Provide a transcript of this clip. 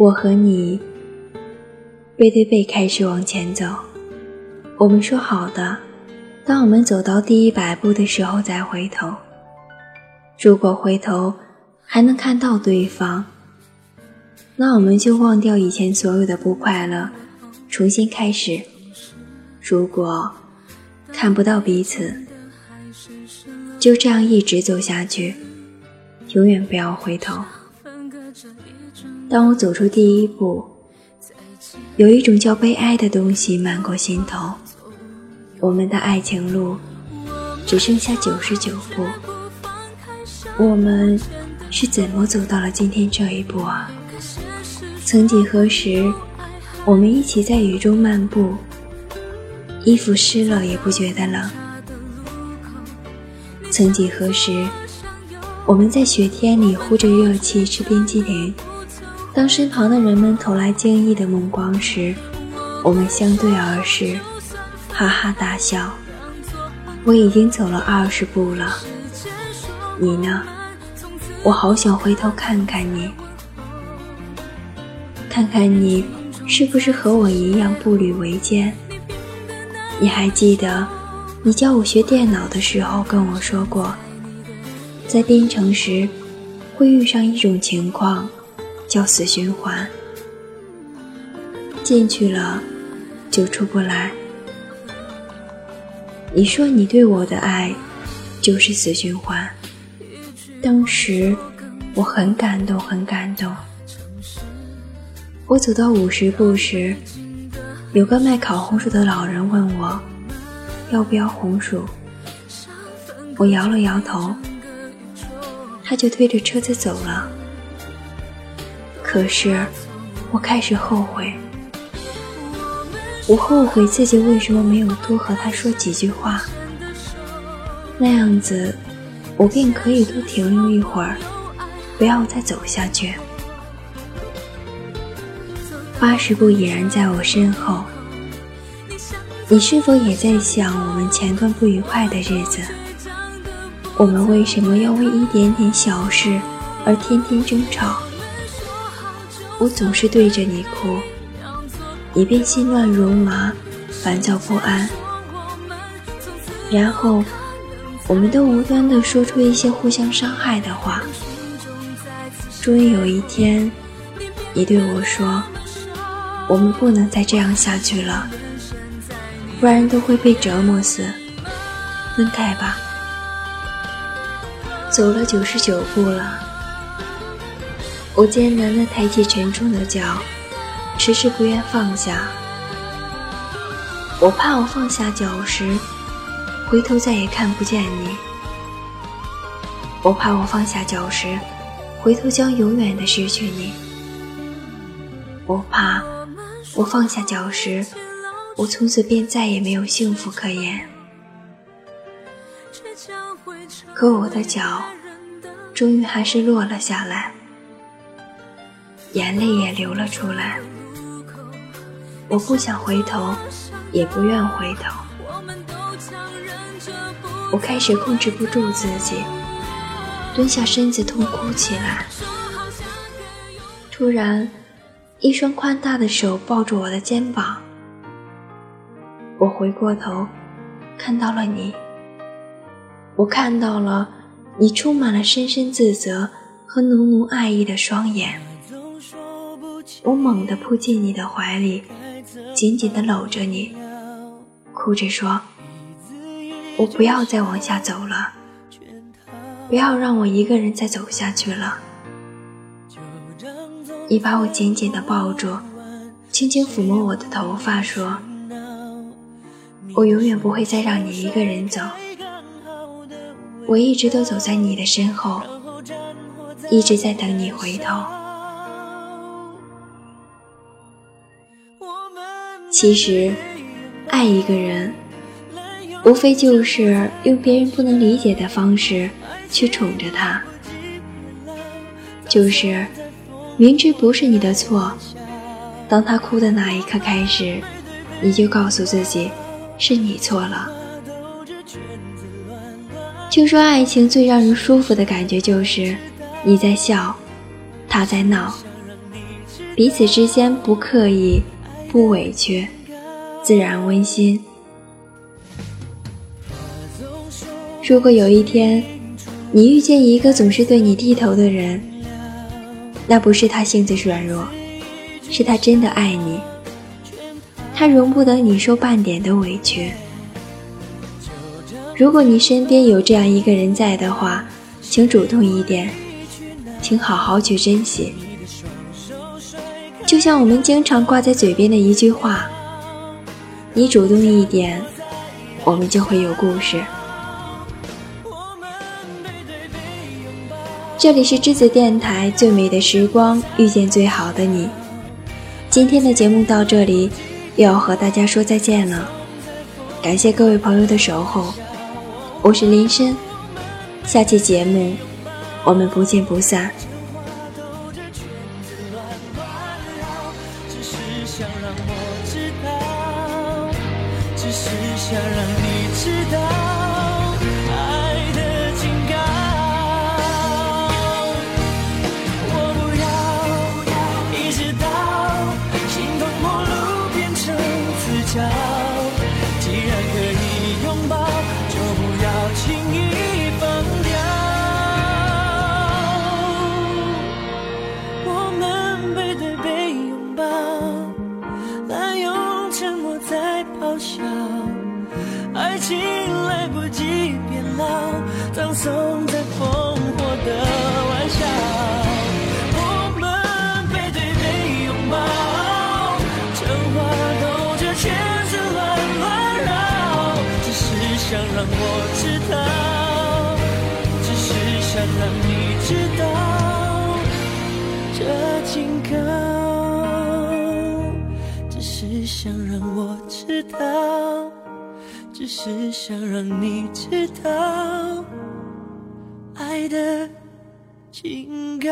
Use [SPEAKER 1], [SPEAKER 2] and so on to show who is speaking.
[SPEAKER 1] 我和你背对背开始往前走。我们说好的，当我们走到第一百步的时候再回头。如果回头还能看到对方，那我们就忘掉以前所有的不快乐，重新开始。如果看不到彼此，就这样一直走下去，永远不要回头。当我走出第一步，有一种叫悲哀的东西漫过心头。我们的爱情路只剩下九十九步，我们是怎么走到了今天这一步啊？曾几何时，我们一起在雨中漫步，衣服湿了也不觉得冷。曾几何时，我们在雪天里呼着热气吃冰激凌。当身旁的人们投来惊异的目光时，我们相对而视，哈哈大笑。我已经走了二十步了，你呢？我好想回头看看你，看看你是不是和我一样步履维艰。你还记得你教我学电脑的时候跟我说过，在编程时会遇上一种情况。叫死循环，进去了就出不来。你说你对我的爱就是死循环，当时我很感动，很感动。我走到五十步时，有个卖烤红薯的老人问我要不要红薯，我摇了摇头，他就推着车子走了。可是，我开始后悔。我后悔自己为什么没有多和他说几句话。那样子，我便可以多停留一会儿，不要再走下去。八十步已然在我身后。你是否也在想我们前段不愉快的日子？我们为什么要为一点点小事而天天争吵？我总是对着你哭，你便心乱如麻，烦躁不安。然后，我们都无端的说出一些互相伤害的话。终于有一天，你对我说：“我们不能再这样下去了，不然都会被折磨死。分开吧。”走了九十九步了。我艰难地抬起沉重的脚，迟迟不愿放下。我怕我放下脚时，回头再也看不见你；我怕我放下脚时，回头将永远的失去你；我怕我放下脚时，我从此便再也没有幸福可言。可我的脚，终于还是落了下来。眼泪也流了出来，我不想回头，也不愿回头。我开始控制不住自己，蹲下身子痛哭起来。突然，一双宽大的手抱住我的肩膀，我回过头，看到了你。我看到了你充满了深深自责和浓浓爱意的双眼。我猛地扑进你的怀里，紧紧地搂着你，哭着说：“我不要再往下走了，不要让我一个人再走下去了。”你把我紧紧地抱住，轻轻抚摸我的头发，说：“我永远不会再让你一个人走，我一直都走在你的身后，一直在等你回头。”其实，爱一个人，无非就是用别人不能理解的方式去宠着他，就是明知不是你的错，当他哭的那一刻开始，你就告诉自己是你错了。听说爱情最让人舒服的感觉就是你在笑，他在闹，彼此之间不刻意，不委屈，自然温馨。如果有一天，你遇见一个总是对你低头的人，那不是他性子软弱，是他真的爱你。他容不得你受半点的委屈。如果你身边有这样一个人在的话，请主动一点，请好好去珍惜。就像我们经常挂在嘴边的一句话：“你主动一点，我们就会有故事。”这里是栀子电台，最美的时光遇见最好的你。今天的节目到这里，又要和大家说再见了。感谢各位朋友的守候，我是林深，下期节目我们不见不散。
[SPEAKER 2] 想让我知道只是想让你知道。想让我知道，只是想让你知道，这警告，只是想让我知道，只是想让你知道。爱的警告。